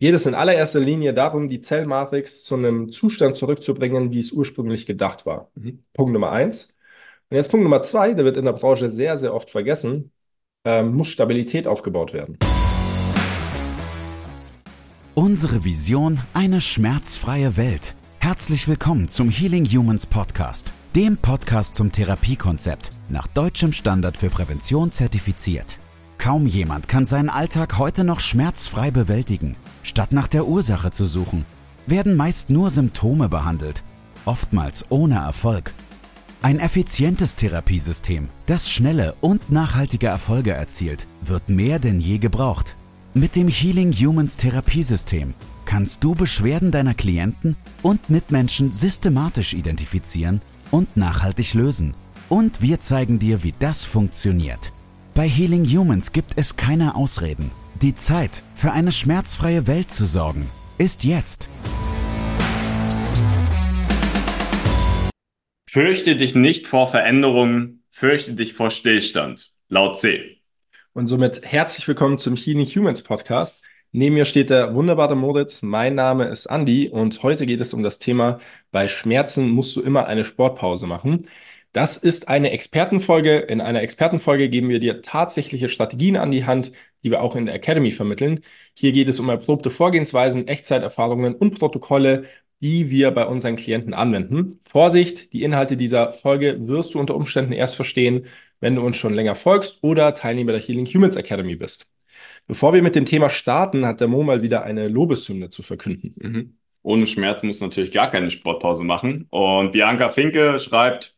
geht es in allererster Linie darum, die Zellmatrix zu einem Zustand zurückzubringen, wie es ursprünglich gedacht war. Mhm. Punkt Nummer eins. Und jetzt Punkt Nummer zwei, der wird in der Branche sehr, sehr oft vergessen, ähm, muss Stabilität aufgebaut werden. Unsere Vision, eine schmerzfreie Welt. Herzlich willkommen zum Healing Humans Podcast, dem Podcast zum Therapiekonzept, nach deutschem Standard für Prävention zertifiziert. Kaum jemand kann seinen Alltag heute noch schmerzfrei bewältigen. Statt nach der Ursache zu suchen, werden meist nur Symptome behandelt, oftmals ohne Erfolg. Ein effizientes Therapiesystem, das schnelle und nachhaltige Erfolge erzielt, wird mehr denn je gebraucht. Mit dem Healing Humans Therapiesystem kannst du Beschwerden deiner Klienten und Mitmenschen systematisch identifizieren und nachhaltig lösen. Und wir zeigen dir, wie das funktioniert. Bei Healing Humans gibt es keine Ausreden. Die Zeit, für eine schmerzfreie Welt zu sorgen, ist jetzt. Fürchte dich nicht vor Veränderungen, fürchte dich vor Stillstand. Laut C. Und somit herzlich willkommen zum Healing Humans Podcast. Neben mir steht der wunderbare Moritz. Mein Name ist Andy und heute geht es um das Thema, bei Schmerzen musst du immer eine Sportpause machen. Das ist eine Expertenfolge. In einer Expertenfolge geben wir dir tatsächliche Strategien an die Hand, die wir auch in der Academy vermitteln. Hier geht es um erprobte Vorgehensweisen, Echtzeiterfahrungen und Protokolle, die wir bei unseren Klienten anwenden. Vorsicht, die Inhalte dieser Folge wirst du unter Umständen erst verstehen, wenn du uns schon länger folgst oder Teilnehmer der Healing Humans Academy bist. Bevor wir mit dem Thema starten, hat der Mo mal wieder eine Lobeshymne zu verkünden. Mhm. Ohne Schmerzen muss natürlich gar keine Sportpause machen. Und Bianca Finke schreibt,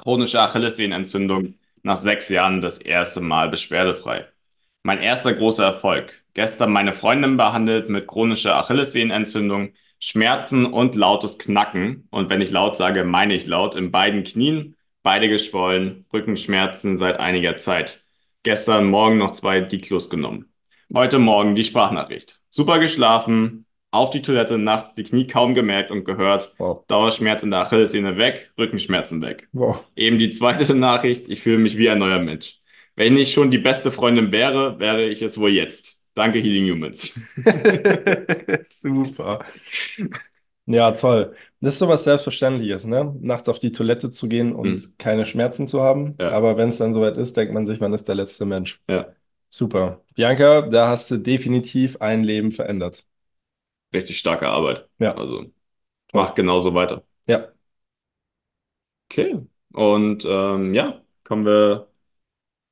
chronische Achillessehnenentzündung, nach sechs Jahren das erste Mal beschwerdefrei. Mein erster großer Erfolg. Gestern meine Freundin behandelt mit chronischer Achillessehnenentzündung, Schmerzen und lautes Knacken. Und wenn ich laut sage, meine ich laut, in beiden Knien, beide geschwollen, Rückenschmerzen seit einiger Zeit. Gestern Morgen noch zwei Diklos genommen. Heute Morgen die Sprachnachricht. Super geschlafen, auf die Toilette nachts die Knie kaum gemerkt und gehört. Wow. Dauerschmerz in der Achillessehne weg, Rückenschmerzen weg. Wow. Eben die zweite Nachricht, ich fühle mich wie ein neuer Mensch. Wenn ich schon die beste Freundin wäre, wäre ich es wohl jetzt. Danke, Healing Humans. Super. Ja, toll. Das ist sowas Selbstverständliches, ne? Nachts auf die Toilette zu gehen und hm. keine Schmerzen zu haben. Ja. Aber wenn es dann soweit ist, denkt man sich, man ist der letzte Mensch. Ja. Super. Bianca, da hast du definitiv ein Leben verändert richtig starke Arbeit. Ja. Also mach genauso weiter. Ja. Okay. Und ähm, ja, kommen wir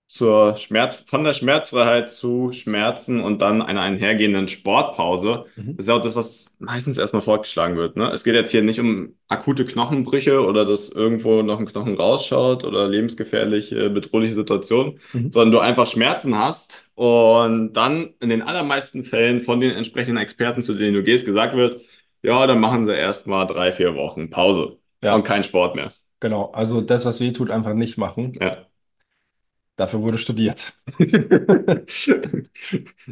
zur Schmerz, von der Schmerzfreiheit zu Schmerzen und dann einer einhergehenden Sportpause. Mhm. Das ist ja auch das, was meistens erstmal vorgeschlagen wird. Ne? Es geht jetzt hier nicht um akute Knochenbrüche oder dass irgendwo noch ein Knochen rausschaut oder lebensgefährliche, bedrohliche Situationen, mhm. sondern du einfach Schmerzen hast und dann in den allermeisten Fällen von den entsprechenden Experten, zu denen du gehst, gesagt wird, ja, dann machen sie erstmal drei, vier Wochen Pause ja. und kein Sport mehr. Genau, also das, was weh tut, einfach nicht machen. Ja. Dafür wurde studiert.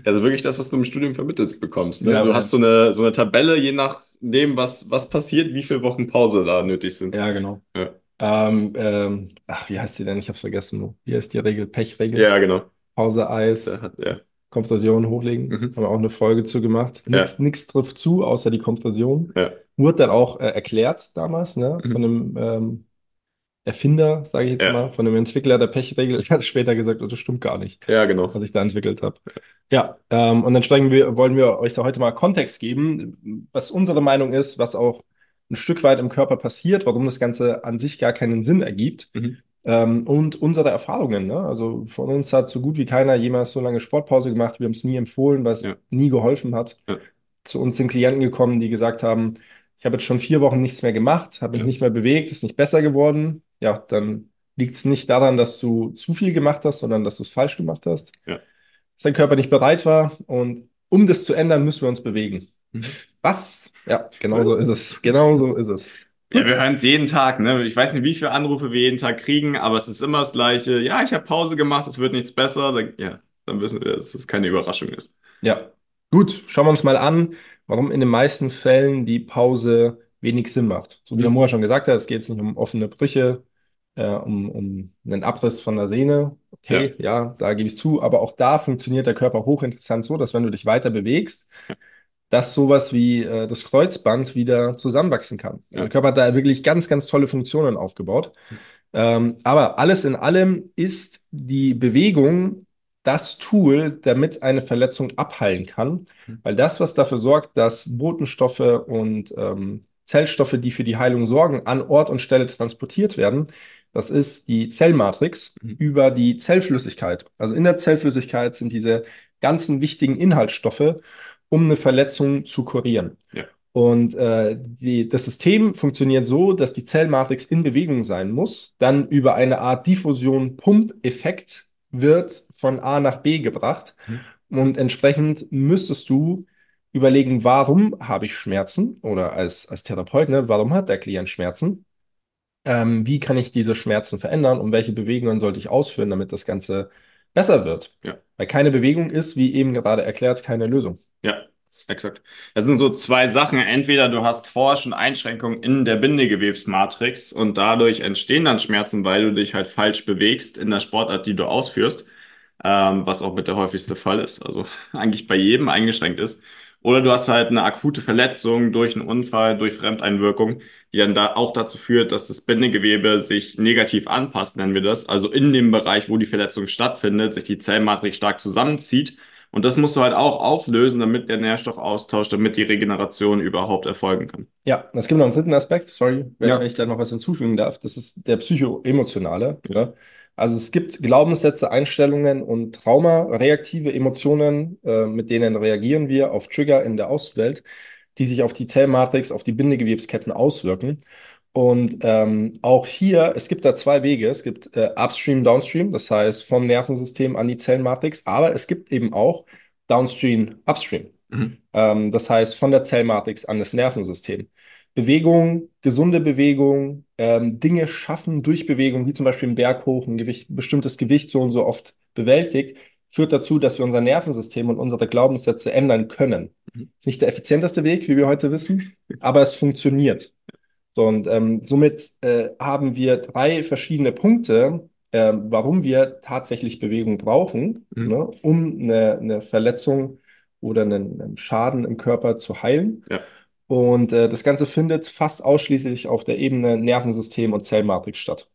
also wirklich das, was du im Studium vermittelt bekommst. Ne? Ja, du hast so eine, so eine Tabelle, je nachdem, was, was passiert, wie viele Wochen Pause da nötig sind. Ja, genau. Ja. Ähm, ähm, ach, wie heißt die denn? Ich habe vergessen. Wie heißt die Regel? Pechregel? Ja, genau. Pause, Eis, hat, ja. Kompression hochlegen. Mhm. Haben wir auch eine Folge zu gemacht. Nichts, ja. trifft zu, außer die Kompression. Ja. Wurde dann auch äh, erklärt damals, ne? Mhm. Von einem ähm, Erfinder, sage ich jetzt ja. mal, von dem Entwickler der Pechregel, hat später gesagt, oh, das stimmt gar nicht. Ja, genau. Was ich da entwickelt habe. Ja, ähm, und entsprechend wir, wollen wir euch da heute mal Kontext geben, was unsere Meinung ist, was auch ein Stück weit im Körper passiert, warum das Ganze an sich gar keinen Sinn ergibt. Mhm. Ähm, und unsere Erfahrungen. Ne? Also von uns hat so gut wie keiner jemals so lange Sportpause gemacht. Wir haben es nie empfohlen, weil es ja. nie geholfen hat. Ja. Zu uns sind Klienten gekommen, die gesagt haben, ich habe jetzt schon vier Wochen nichts mehr gemacht, habe mich ja. nicht mehr bewegt, ist nicht besser geworden ja, dann liegt es nicht daran, dass du zu viel gemacht hast, sondern dass du es falsch gemacht hast. Ja. Dass dein Körper nicht bereit war. Und um das zu ändern, müssen wir uns bewegen. Mhm. Was? Ja, genau so ist es. Genau so ist es. Ja, wir hören es jeden Tag. Ne? Ich weiß nicht, wie viele Anrufe wir jeden Tag kriegen, aber es ist immer das Gleiche. Ja, ich habe Pause gemacht, es wird nichts besser. Dann, ja, dann wissen wir, dass es keine Überraschung ist. Ja, gut. Schauen wir uns mal an, warum in den meisten Fällen die Pause wenig Sinn macht. So wie der mhm. Moa schon gesagt hat, es geht jetzt nicht um offene Brüche, äh, um, um einen Abriss von der Sehne. Okay, ja, ja da gebe ich zu, aber auch da funktioniert der Körper hochinteressant so, dass wenn du dich weiter bewegst, dass sowas wie äh, das Kreuzband wieder zusammenwachsen kann. Ja. Der Körper hat da wirklich ganz, ganz tolle Funktionen aufgebaut. Ähm, aber alles in allem ist die Bewegung das Tool, damit eine Verletzung abheilen kann, weil das, was dafür sorgt, dass Botenstoffe und ähm, Zellstoffe, die für die Heilung sorgen, an Ort und Stelle transportiert werden, das ist die Zellmatrix Mhm. über die Zellflüssigkeit. Also in der Zellflüssigkeit sind diese ganzen wichtigen Inhaltsstoffe, um eine Verletzung zu kurieren. Ja. Und äh, die, das System funktioniert so, dass die Zellmatrix in Bewegung sein muss, dann über eine Art Diffusion-Pump-Effekt wird von A nach B gebracht. Und entsprechend müsstest du überlegen, warum habe ich Schmerzen? Oder als, als Therapeut, ne, warum hat der Klient Schmerzen? Ähm, wie kann ich diese Schmerzen verändern und welche Bewegungen sollte ich ausführen, damit das Ganze besser wird? Ja. Weil keine Bewegung ist, wie eben gerade erklärt, keine Lösung. Ja, exakt. Das sind so zwei Sachen. Entweder du hast vorher schon Einschränkungen in der Bindegewebsmatrix und dadurch entstehen dann Schmerzen, weil du dich halt falsch bewegst in der Sportart, die du ausführst, ähm, was auch mit der häufigste Fall ist. Also eigentlich bei jedem eingeschränkt ist. Oder du hast halt eine akute Verletzung durch einen Unfall, durch Fremdeinwirkung, die dann da auch dazu führt, dass das Bindegewebe sich negativ anpasst, nennen wir das. Also in dem Bereich, wo die Verletzung stattfindet, sich die Zellmatrix stark zusammenzieht. Und das musst du halt auch auflösen, damit der Nährstoffaustausch, damit die Regeneration überhaupt erfolgen kann. Ja, es gibt noch einen dritten Aspekt, sorry, wenn Ja. ich da noch was hinzufügen darf. Das ist der psychoemotionale. Ja. Also es gibt Glaubenssätze, Einstellungen und Trauma, reaktive Emotionen, äh, mit denen reagieren wir auf Trigger in der Außenwelt, die sich auf die Zellmatrix, auf die Bindegewebsketten auswirken. Und ähm, auch hier, es gibt da zwei Wege. Es gibt äh, Upstream, Downstream, das heißt vom Nervensystem an die Zellmatrix, aber es gibt eben auch Downstream, Upstream. Mhm. Ähm, das heißt von der Zellmatrix an das Nervensystem. Bewegung, gesunde Bewegung, ähm, Dinge schaffen durch Bewegung, wie zum Beispiel einen Berg hoch, ein Gewicht, bestimmtes Gewicht so und so oft bewältigt, führt dazu, dass wir unser Nervensystem und unsere Glaubenssätze ändern können. Mhm. Ist nicht der effizienteste Weg, wie wir heute wissen, aber es funktioniert. So, und ähm, somit äh, haben wir drei verschiedene Punkte, ähm, warum wir tatsächlich Bewegung brauchen, Mhm. ne, um eine, eine Verletzung oder einen, einen Schaden im Körper zu heilen. Ja. Und äh, das Ganze findet fast ausschließlich auf der Ebene Nervensystem und Zellmatrix statt.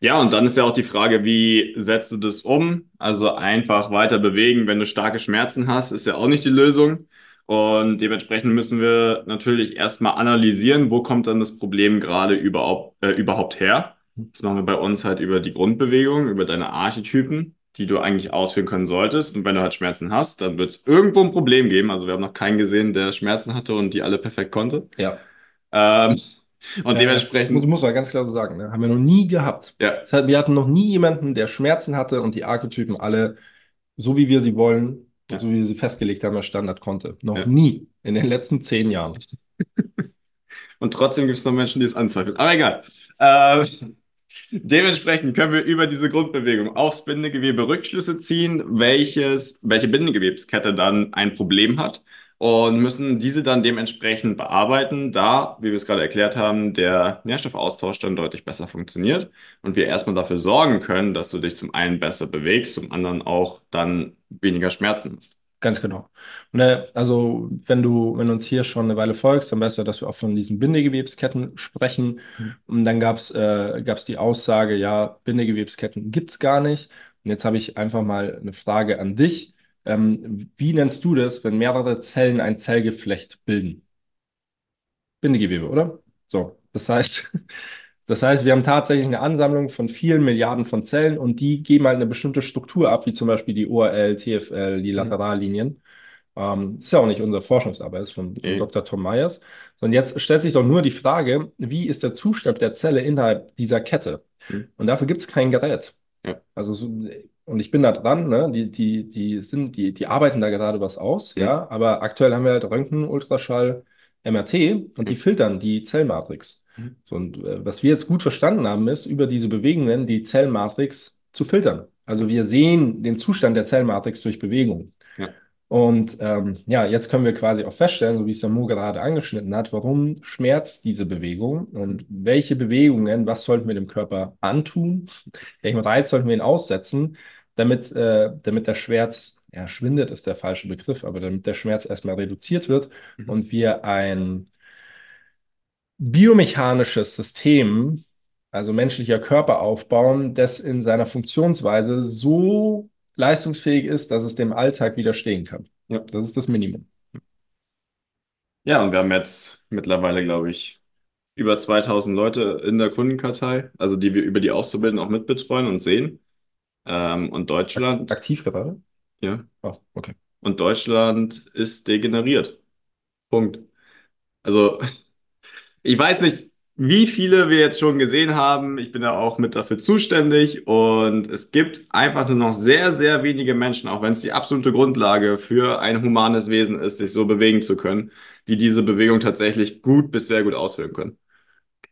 Ja, und dann ist ja auch die Frage, wie setzt du das um? Also einfach weiter bewegen, wenn du starke Schmerzen hast, ist ja auch nicht die Lösung. Und dementsprechend müssen wir natürlich erstmal analysieren, wo kommt dann das Problem gerade überhaupt, äh, überhaupt her. Das machen wir bei uns halt über die Grundbewegung, über deine Archetypen, die du eigentlich ausführen können solltest. Und wenn du halt Schmerzen hast, dann wird es irgendwo ein Problem geben. Also wir haben noch keinen gesehen, der Schmerzen hatte und die alle perfekt konnte. Ja. Ähm, und Äh, dementsprechend, muss, muss man ganz klar so sagen, ne? Haben wir noch nie gehabt. ja, Das heißt, wir hatten noch nie jemanden, der Schmerzen hatte und die Archetypen alle so, wie wir sie wollen, Ja. so wie wir sie festgelegt haben, als Standard konnte. Noch Ja. nie in den letzten zehn Jahren. Und trotzdem gibt es noch Menschen, die es anzweifeln. Aber egal. Äh, dementsprechend können wir über diese Grundbewegung aufs Bindegewebe Rückschlüsse ziehen, welches, welche Bindegewebskette dann ein Problem hat und müssen diese dann dementsprechend bearbeiten, da, wie wir es gerade erklärt haben, der Nährstoffaustausch dann deutlich besser funktioniert und wir erstmal dafür sorgen können, dass du dich zum einen besser bewegst, zum anderen auch dann weniger Schmerzen hast. Ganz genau. Äh, also, wenn du, wenn du uns hier schon eine Weile folgst, dann weißt du, dass wir auch von diesen Bindegewebsketten sprechen. Mhm. Und dann gab es äh, gab's die Aussage, ja, Bindegewebsketten gibt es gar nicht. Und jetzt habe ich einfach mal eine Frage an dich. Ähm, wie nennst du das, wenn mehrere Zellen ein Zellgeflecht bilden? Bindegewebe, oder? So, das heißt, das heißt, wir haben tatsächlich eine Ansammlung von vielen Milliarden von Zellen und die geben halt eine bestimmte Struktur ab, wie zum Beispiel die ORL, TFL, die Mhm. Laterallinien. Ähm, ist ja auch nicht unsere Forschungsarbeit, ist von, Nee. Dr. Tom Myers. Und jetzt stellt sich doch nur die Frage, wie ist der Zustand der Zelle innerhalb dieser Kette? Mhm. Und dafür gibt es kein Gerät. Ja. Also so, und ich bin da dran, ne? Die, die, die sind, die, die arbeiten da gerade was aus, Mhm. ja. Aber aktuell haben wir halt Röntgen, Ultraschall, MRT und die Mhm. filtern die Zellmatrix. Mhm. Und äh, was wir jetzt gut verstanden haben, ist, über diese Bewegungen die Zellmatrix zu filtern. Also wir sehen den Zustand der Zellmatrix durch Bewegung. Ja. Und ähm, ja, jetzt können wir quasi auch feststellen, so wie es der Mo gerade angeschnitten hat, warum schmerzt diese Bewegung und welche Bewegungen, was sollten wir dem Körper antun, welchen Reiz sollten wir ihn aussetzen, damit, äh, damit der Schmerz, ja, schwindet ist der falsche Begriff, aber damit der Schmerz erstmal reduziert wird mhm. und wir ein biomechanisches System, also menschlicher Körper aufbauen, das in seiner Funktionsweise so leistungsfähig ist, dass es dem Alltag widerstehen kann. Ja, das ist das Minimum. Ja, und wir haben jetzt mittlerweile, glaube ich, über 2000 Leute in der Kundenkartei, also die wir über die Auszubildenden auch mitbetreuen und sehen. Ähm, und Deutschland. Aktiv gerade? Ja. Oh, okay. Und Deutschland ist degeneriert. Punkt. Also, ich weiß nicht, wie viele wir jetzt schon gesehen haben. Ich bin da auch mit dafür zuständig. Und es gibt einfach nur noch sehr, sehr wenige Menschen, auch wenn es die absolute Grundlage für ein humanes Wesen ist, sich so bewegen zu können, die diese Bewegung tatsächlich gut bis sehr gut ausführen können.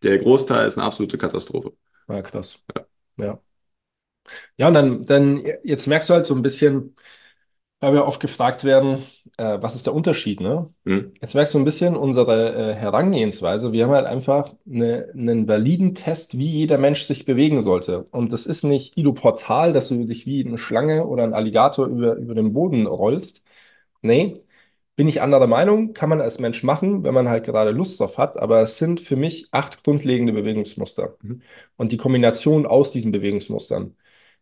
Der Großteil ist eine absolute Katastrophe. Ja, krass. Ja. Ja, ja und dann, dann jetzt merkst du halt so ein bisschen, weil wir oft gefragt werden, äh, was ist der Unterschied, ne? Mhm. Jetzt merkst du ein bisschen unsere äh, Herangehensweise. Wir haben halt einfach eine, einen validen Test, wie jeder Mensch sich bewegen sollte. Und das ist nicht Ido Portal, dass du dich wie eine Schlange oder ein Alligator über, über den Boden rollst. Nee, bin ich anderer Meinung, kann man als Mensch machen, wenn man halt gerade Lust drauf hat, aber es sind für mich acht grundlegende Bewegungsmuster. Mhm. Und die Kombination aus diesen Bewegungsmustern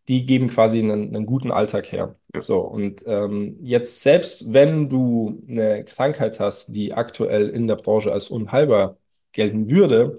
die geben quasi einen, einen guten Alltag her. So, und ähm, jetzt selbst wenn du eine Krankheit hast, die aktuell in der Branche als unheilbar gelten würde,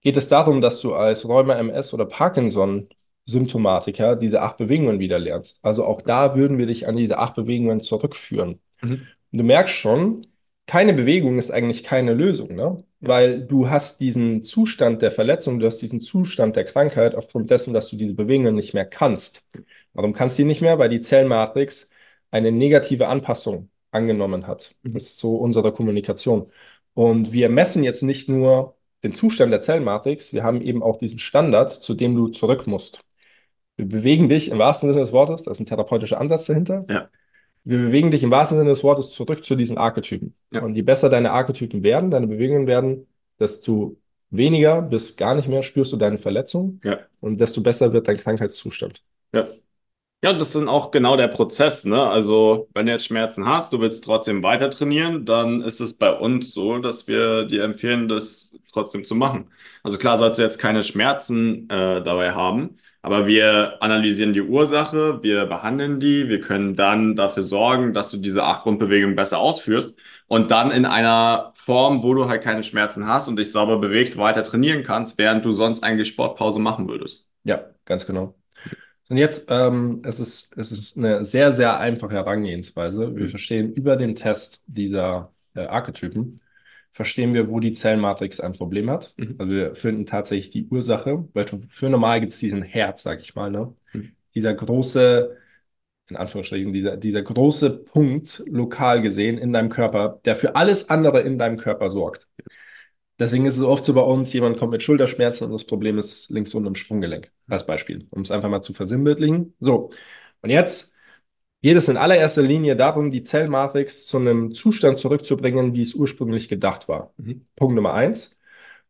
geht es darum, dass du als Rheuma MS oder Parkinson Symptomatiker diese acht Bewegungen wieder lernst. Also auch da würden wir dich an diese acht Bewegungen zurückführen. Mhm. Du merkst schon, keine Bewegung ist eigentlich keine Lösung, ne? Weil du hast diesen Zustand der Verletzung, du hast diesen Zustand der Krankheit aufgrund dessen, dass du diese Bewegungen nicht mehr kannst. Warum kannst du die nicht mehr? Weil die Zellmatrix eine negative Anpassung angenommen hat. Mhm. Das ist so unsere Kommunikation. Und wir messen jetzt nicht nur den Zustand der Zellmatrix, wir haben eben auch diesen Standard, zu dem du zurück musst. Wir bewegen dich im wahrsten Sinne des Wortes, da ist ein therapeutischer Ansatz dahinter. Ja wir bewegen dich im wahrsten Sinne des Wortes zurück zu diesen Archetypen. Ja. Und je besser deine Archetypen werden, deine Bewegungen werden, desto weniger bis gar nicht mehr spürst du deine Verletzung ja. und desto besser wird dein Krankheitszustand. Ja. Ja, das ist auch genau der Prozess, ne? Also, wenn du jetzt Schmerzen hast, du willst trotzdem weiter trainieren, dann ist es bei uns so, dass wir dir empfehlen, das trotzdem zu machen. Also klar sollst du jetzt keine Schmerzen äh, dabei haben, aber wir analysieren die Ursache, wir behandeln die, wir können dann dafür sorgen, dass du diese acht Grundbewegungen besser ausführst und dann in einer Form, wo du halt keine Schmerzen hast und dich sauber bewegst, weiter trainieren kannst, während du sonst eigentlich Sportpause machen würdest. Ja, ganz genau. Und jetzt, ähm, es, ist, es ist eine sehr, sehr einfache Herangehensweise. Wir mhm. verstehen über den Test dieser äh, Archetypen, verstehen wir, wo die Zellmatrix ein Problem hat. Mhm. Also wir finden tatsächlich die Ursache, weil für normal gibt es diesen Herz, sag ich mal, ne? Mhm. Dieser große, in Anführungsstrichen, dieser, dieser große Punkt lokal gesehen in deinem Körper, der für alles andere in deinem Körper sorgt. Deswegen ist es oft so bei uns, jemand kommt mit Schulterschmerzen und das Problem ist links unten im Sprunggelenk, als Beispiel, um es einfach mal zu versinnbildlichen. So, und jetzt geht es in allererster Linie darum, die Zellmatrix zu einem Zustand zurückzubringen, wie es ursprünglich gedacht war. Mhm. Punkt Nummer eins.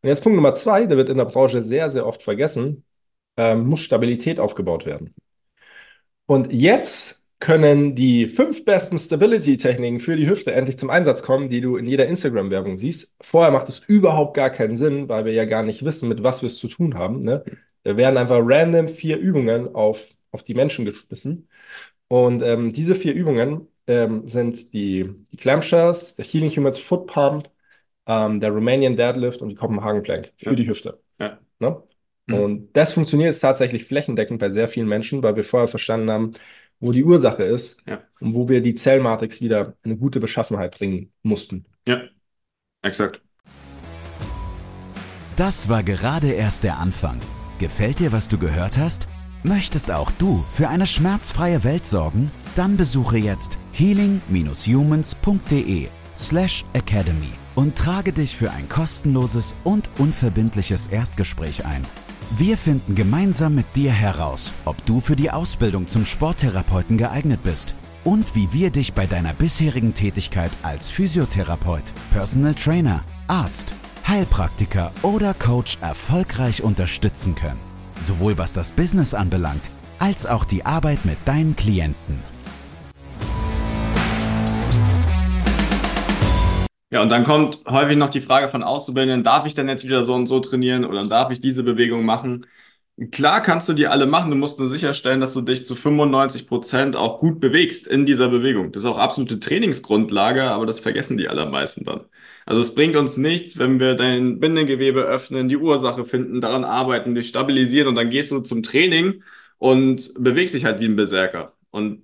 Und jetzt Punkt Nummer zwei, der wird in der Branche sehr, sehr oft vergessen, ähm, muss Stabilität aufgebaut werden. Und jetzt können die fünf besten Stability-Techniken für die Hüfte endlich zum Einsatz kommen, die du in jeder Instagram-Werbung siehst. Vorher macht es überhaupt gar keinen Sinn, weil wir ja gar nicht wissen, mit was wir es zu tun haben. Ne? Da werden einfach random vier Übungen auf, auf die Menschen geschmissen. Und ähm, diese vier Übungen ähm, sind die, die Clamshells, der Healing Humans Foot Pump, ähm, der Romanian Deadlift und die Copenhagen Plank für ja. die Hüfte. Ja. Ne? Mhm. Und das funktioniert jetzt tatsächlich flächendeckend bei sehr vielen Menschen, weil wir vorher verstanden haben, wo die Ursache ist ja. und wo wir die Zellmatrix wieder in eine gute Beschaffenheit bringen mussten. Ja, exakt. Das war gerade erst der Anfang. Gefällt dir, was du gehört hast? Möchtest auch du für eine schmerzfreie Welt sorgen? Dann besuche jetzt healing-humans.de slash academy und trage dich für ein kostenloses und unverbindliches Erstgespräch ein. Wir finden gemeinsam mit dir heraus, ob du für die Ausbildung zum Sporttherapeuten geeignet bist und wie wir dich bei deiner bisherigen Tätigkeit als Physiotherapeut, Personal Trainer, Arzt, Heilpraktiker oder Coach erfolgreich unterstützen können sowohl was das Business anbelangt, als auch die Arbeit mit deinen Klienten. Ja, und dann kommt häufig noch die Frage von Auszubildenden, darf ich denn jetzt wieder so und so trainieren oder darf ich diese Bewegung machen? Klar kannst du die alle machen, du musst nur sicherstellen, dass du dich zu 95 Prozent auch gut bewegst in dieser Bewegung. Das ist auch absolute Trainingsgrundlage, aber das vergessen die allermeisten dann. Also es bringt uns nichts, wenn wir dein Bindegewebe öffnen, die Ursache finden, daran arbeiten, dich stabilisieren und dann gehst du zum Training und bewegst dich halt wie ein Berserker und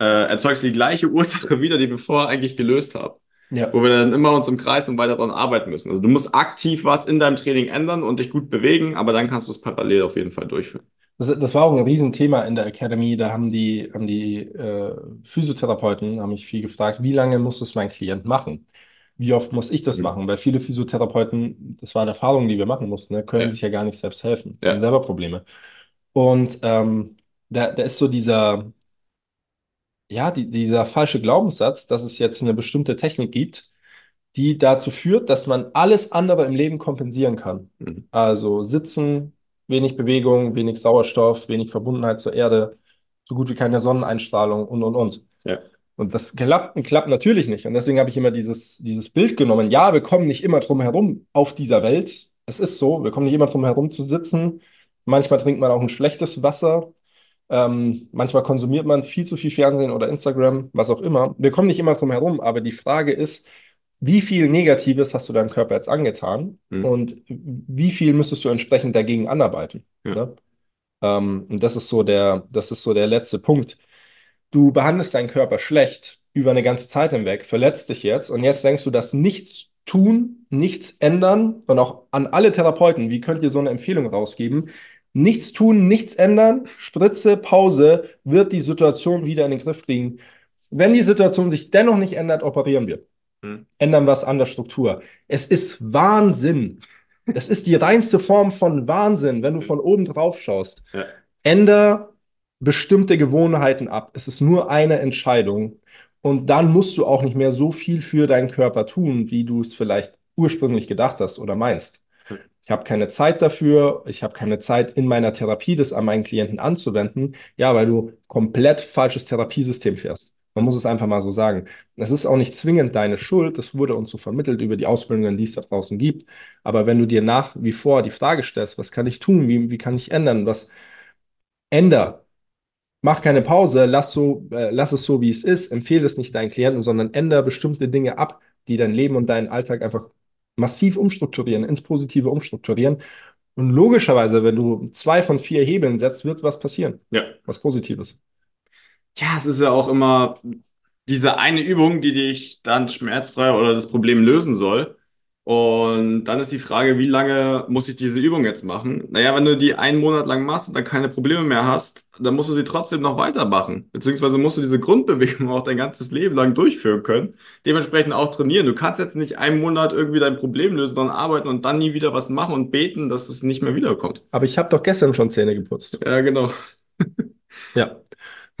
äh, erzeugst die gleiche Ursache wieder, die wir vorher eigentlich gelöst haben. Ja. Wo wir dann immer uns im Kreis und weiter daran arbeiten müssen. Also du musst aktiv was in deinem Training ändern und dich gut bewegen, aber dann kannst du es parallel auf jeden Fall durchführen. Das, das war auch ein Riesenthema in der Academy. Da haben die, haben die äh, Physiotherapeuten haben mich viel gefragt, wie lange muss es mein Klient machen? Wie oft muss ich das mhm. machen? Weil viele Physiotherapeuten, das war eine Erfahrung, die wir machen mussten, ne, können ja. sich ja gar nicht selbst helfen. Ja. haben selber Probleme. Und ähm, da, da ist so dieser, ja, die, dieser falsche Glaubenssatz, dass es jetzt eine bestimmte Technik gibt, die dazu führt, dass man alles andere im Leben kompensieren kann. Mhm. Also sitzen, wenig Bewegung, wenig Sauerstoff, wenig Verbundenheit zur Erde, so gut wie keine Sonneneinstrahlung und, und, und. Ja. Und das klappt, klappt natürlich nicht. Und deswegen habe ich immer dieses, dieses Bild genommen. Ja, wir kommen nicht immer drum herum auf dieser Welt. Es ist so, wir kommen nicht immer drum herum zu sitzen. Manchmal trinkt man auch ein schlechtes Wasser. Ähm, manchmal konsumiert man viel zu viel Fernsehen oder Instagram, was auch immer. Wir kommen nicht immer drum herum, aber die Frage ist, wie viel Negatives hast du deinem Körper jetzt angetan mhm. und wie viel müsstest du entsprechend dagegen anarbeiten? Ja. Ne? Ähm, und das ist so der, das ist so der letzte Punkt. Du behandelst deinen Körper schlecht über eine ganze Zeit hinweg, verletzt dich jetzt und jetzt denkst du, dass nichts tun, nichts ändern und auch an alle Therapeuten, wie könnt ihr so eine Empfehlung rausgeben? Nichts tun, nichts ändern, Spritze, Pause, wird die Situation wieder in den Griff kriegen. Wenn die Situation sich dennoch nicht ändert, operieren wir. Hm. Ändern was an der Struktur. Es ist Wahnsinn. Es ist die reinste Form von Wahnsinn, wenn du von oben drauf schaust. Ja. Änder bestimmte Gewohnheiten ab. Es ist nur eine Entscheidung. Und dann musst du auch nicht mehr so viel für deinen Körper tun, wie du es vielleicht ursprünglich gedacht hast oder meinst. Ich habe keine Zeit dafür, ich habe keine Zeit in meiner Therapie, das an meinen Klienten anzuwenden. Ja, weil du komplett falsches Therapiesystem fährst. Man muss es einfach mal so sagen. Das ist auch nicht zwingend deine Schuld, das wurde uns so vermittelt über die Ausbildungen, die es da draußen gibt. Aber wenn du dir nach wie vor die Frage stellst, was kann ich tun, wie, wie kann ich ändern, was änder, mach keine Pause, lass, so, äh, lass es so, wie es ist, empfehle es nicht deinen Klienten, sondern ändere bestimmte Dinge ab, die dein Leben und deinen Alltag einfach massiv umstrukturieren, ins Positive umstrukturieren. Und logischerweise, wenn du zwei von vier Hebeln setzt, wird was passieren. Ja. Was Positives. Ja, es ist ja auch immer diese eine Übung, die dich dann schmerzfrei oder das Problem lösen soll. Und dann ist die Frage, wie lange muss ich diese Übung jetzt machen? Naja, wenn du die einen Monat lang machst und dann keine Probleme mehr hast, dann musst du sie trotzdem noch weitermachen. Beziehungsweise musst du diese Grundbewegung auch dein ganzes Leben lang durchführen können. Dementsprechend auch trainieren. Du kannst jetzt nicht einen Monat irgendwie dein Problem lösen, dann arbeiten und dann nie wieder was machen und beten, dass es nicht mehr wiederkommt. Aber ich habe doch gestern schon Zähne geputzt. Ja, genau. ja.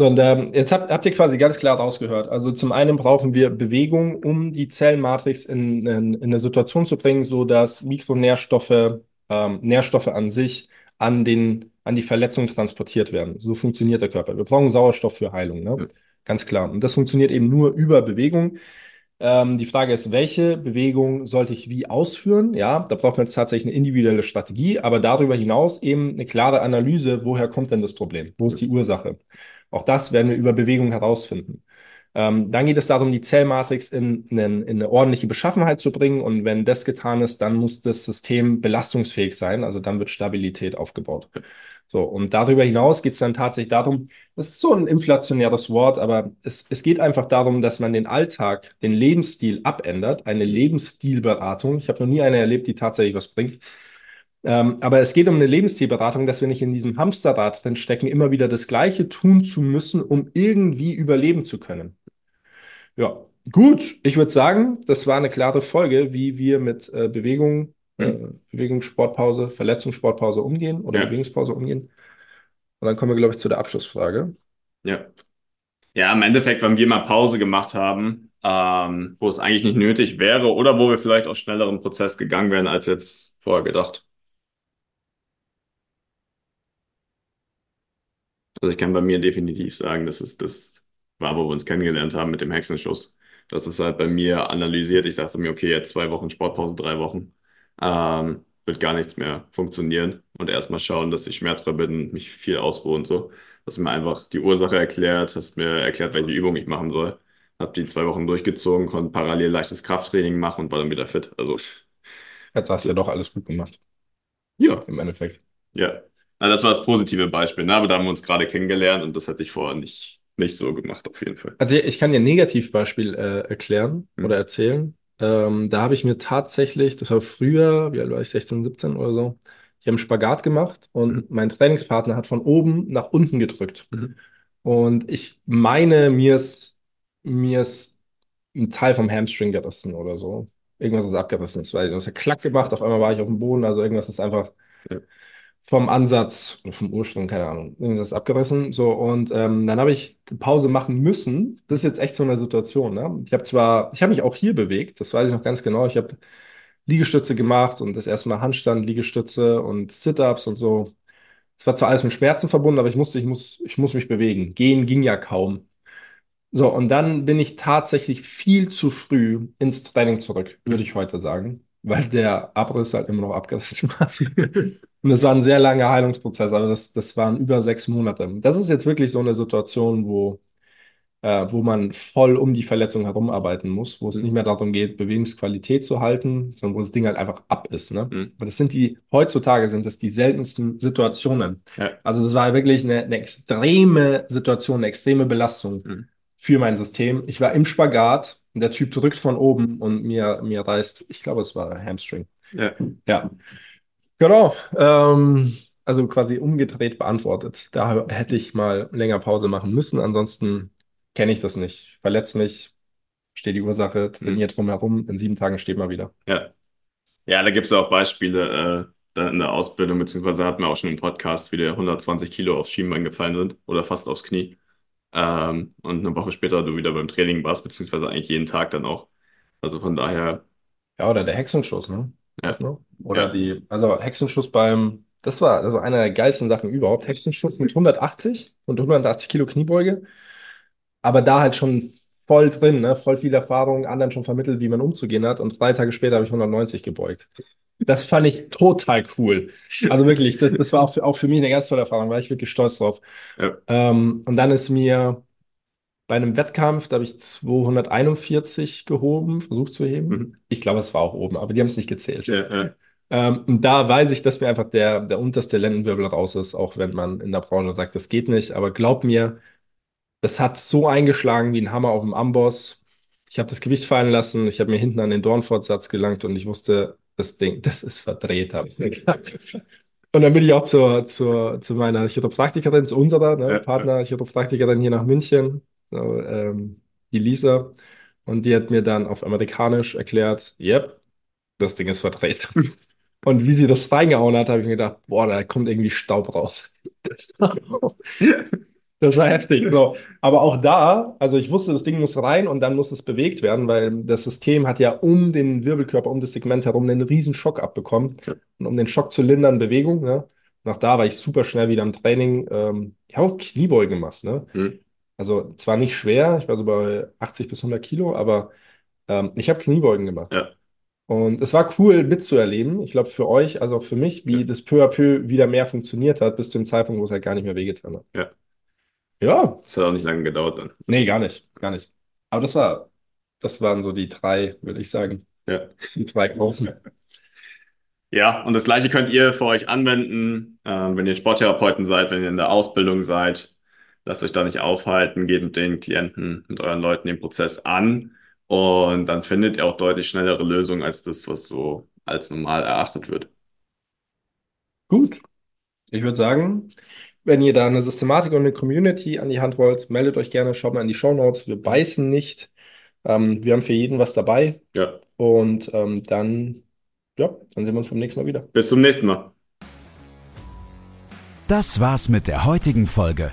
So, und ähm, jetzt habt, habt ihr quasi ganz klar rausgehört. Also zum einen brauchen wir Bewegung, um die Zellmatrix in, in, in eine Situation zu bringen, so dass Mikronährstoffe, ähm, Nährstoffe an sich an, den, an die Verletzung transportiert werden. So funktioniert der Körper. Wir brauchen Sauerstoff für Heilung, ne? Ja. Ganz klar. Und das funktioniert eben nur über Bewegung. Ähm, die Frage ist, welche Bewegung sollte ich wie ausführen? Ja, da braucht man jetzt tatsächlich eine individuelle Strategie, aber darüber hinaus eben eine klare Analyse, woher kommt denn das Problem? Wo ist die Ursache? Auch das werden wir über Bewegung herausfinden. Ähm, dann geht es darum, die Zellmatrix in, in, in, eine ordentliche Beschaffenheit zu bringen. Und wenn das getan ist, dann muss das System belastungsfähig sein. Also dann wird Stabilität aufgebaut. So, und darüber hinaus geht es dann tatsächlich darum, das ist so ein inflationäres Wort, aber es, es geht einfach darum, dass man den Alltag, den Lebensstil abändert, eine Lebensstilberatung. Ich habe noch nie eine erlebt, die tatsächlich was bringt. Ähm, aber es geht um eine Lebensstilberatung, dass wir nicht in diesem Hamsterrad drin stecken, immer wieder das Gleiche tun zu müssen, um irgendwie überleben zu können. Ja, gut. Ich würde sagen, das war eine klare Folge, wie wir mit äh, Bewegung, äh, Bewegungssportpause, Verletzungssportpause umgehen oder ja. Bewegungspause umgehen. Und dann kommen wir, glaube ich, zu der Abschlussfrage. Ja. Ja, im Endeffekt, wenn wir mal Pause gemacht haben, ähm, wo es eigentlich nicht nötig wäre oder wo wir vielleicht auch schneller im Prozess gegangen wären als jetzt vorher gedacht. Also ich kann bei mir definitiv sagen, dass es das war, wo wir uns kennengelernt haben mit dem Hexenschuss. Das ist halt bei mir analysiert. Ich dachte mir, okay, jetzt zwei Wochen Sportpause, drei Wochen. Ähm, wird gar nichts mehr funktionieren. Und erstmal schauen, dass ich schmerzfrei bin, mich viel ausruhe und so. Hast mir einfach die Ursache erklärt, hast mir erklärt, welche Übung ich machen soll. Hab die zwei Wochen durchgezogen, konnte parallel leichtes Krafttraining machen und war dann wieder fit. Also, Jetzt hast du ja doch alles gut gemacht, ja, im Endeffekt. ja. Also das war das positive Beispiel, ne? Aber da haben wir uns gerade kennengelernt und das hätte ich vorher nicht, nicht so gemacht, auf jeden Fall. Also ich kann dir ein Negativbeispiel äh, erklären Hm. oder erzählen. Ähm, da habe ich mir tatsächlich, das war früher, wie alt war ich, 16, 17 oder so, ich habe einen Spagat gemacht und mein Trainingspartner hat von oben nach unten gedrückt. Mhm. Und ich meine, mir ist, mir ist ein Teil vom Hamstring gerissen oder so. Irgendwas ist abgerissen. Es war, das hat Klack gemacht, auf einmal war ich auf dem Boden, also irgendwas ist einfach Ja. Vom Ansatz vom Ursprung, keine Ahnung, irgendwas ist abgerissen. So, und ähm, dann habe ich Pause machen müssen. Das ist jetzt echt so eine Situation, ne? Ich habe zwar, ich habe mich auch hier bewegt, das weiß ich noch ganz genau. Ich habe Liegestütze gemacht und das erste Mal Handstand, Liegestütze und Sit-Ups und so. Es war zwar alles mit Schmerzen verbunden, aber ich musste, ich muss, ich muss mich bewegen. Gehen ging ja kaum. So, und dann bin ich tatsächlich viel zu früh ins Training zurück, würde ich heute sagen, weil der Abriss halt immer noch abgerissen war. Und das war ein sehr langer Heilungsprozess, also das, das waren über sechs Monate. Das ist jetzt wirklich so eine Situation, wo, äh, wo man voll um die Verletzung herumarbeiten muss, wo es Mhm. nicht mehr darum geht, Bewegungsqualität zu halten, sondern wo das Ding halt einfach ab ist. Ne? Mhm. Aber das sind die, heutzutage sind das die seltensten Situationen. Ja. Also das war wirklich eine, eine extreme Situation, eine extreme Belastung Mhm. für mein System. Ich war im Spagat und der Typ drückt von oben und mir, mir reißt, ich glaube, es war Hamstring. Ja. Ja. Genau. Ähm, also quasi umgedreht beantwortet. Da hätte ich mal länger Pause machen müssen. Ansonsten kenne ich das nicht. Verletze mich, stehe die Ursache, trainiere drumherum. In sieben Tagen steht mal wieder. Ja. Ja, da gibt es auch Beispiele äh, in der Ausbildung, beziehungsweise hatten wir auch schon im Podcast, wie dir 120 Kilo aufs Schienbein gefallen sind oder fast aufs Knie. Ähm, und eine Woche später du wieder beim Training warst, beziehungsweise eigentlich jeden Tag dann auch. Also von daher, Ja, oder der Hexenschuss, ne? Ja. Das? Oder Ja. die, also Hexenschuss beim, das war also einer der geilsten Sachen überhaupt. Hexenschuss mit 180 und 180 Kilo Kniebeuge. Aber da halt schon voll drin, ne? Voll viel Erfahrung, anderen schon vermittelt, wie man umzugehen hat. Und drei Tage später habe ich 190 gebeugt. Das fand ich total cool. Also wirklich, das, das war auch für, auch für mich eine ganz tolle Erfahrung, war ich wirklich stolz drauf. Ja. Ähm, und dann ist mir bei einem Wettkampf, da habe ich 241 gehoben, versucht zu heben. Mhm. Ich glaube, es war auch oben, aber die haben es nicht gezählt. ja, ja, Ähm, und da weiß ich, dass mir einfach der, der unterste Lendenwirbel raus ist, auch wenn man in der Branche sagt, das geht nicht. Aber glaub mir, das hat so eingeschlagen wie ein Hammer auf dem Amboss. Ich habe das Gewicht fallen lassen, ich habe mir hinten an den Dornfortsatz gelangt und ich wusste, das Ding, das ist verdreht. Und dann bin ich auch zur, zur, zu meiner Chiropraktikerin, zu unserer ne, Ja, Partner Chiropraktikerin hier nach München, so, ähm, die Lisa. Und die hat mir dann auf Amerikanisch erklärt, yep, das Ding ist verdreht. Und wie sie das reingehauen hat, habe ich mir gedacht, boah, da kommt irgendwie Staub raus. Das war, das war heftig. So. Aber auch da, also ich wusste, das Ding muss rein und dann muss es bewegt werden, weil das System hat ja um den Wirbelkörper, um das Segment herum einen riesen Schock abbekommen. Und um den Schock zu lindern, Bewegung. Ne? Nach da war ich super schnell wieder im Training. Ähm, ich habe auch Kniebeugen gemacht. Ne? Mhm. Also zwar nicht schwer, ich war so bei 80 bis 100 Kilo, aber ähm, ich habe Kniebeugen gemacht. Ja. Und es war cool mitzuerleben. Ich glaube für euch, also auch für mich, wie Ja. das peu à peu wieder mehr funktioniert hat, bis zum Zeitpunkt, wo es halt gar nicht mehr wehgetan hat. Ja. Ja, Das hat auch nicht lange gedauert dann. nee, gar nicht, gar nicht. Aber das war, das waren so die drei, würde ich sagen, Ja. die drei großen. Ja, und das Gleiche könnt ihr für euch anwenden, ähm, wenn ihr Sporttherapeuten seid, wenn ihr in der Ausbildung seid. Lasst euch da nicht aufhalten, geht mit den Klienten, mit euren Leuten den Prozess an und dann findet ihr auch deutlich schnellere Lösungen als das, was so als normal erachtet wird. Gut. Ich würde sagen, wenn ihr da eine Systematik und eine Community an die Hand wollt, meldet euch gerne, schaut mal in die Shownotes. Wir beißen nicht. Ähm, wir haben für jeden was dabei. Ja, Und ähm, dann, ja, dann sehen wir uns beim nächsten Mal wieder. bis zum nächsten Mal. Das war's mit der heutigen Folge.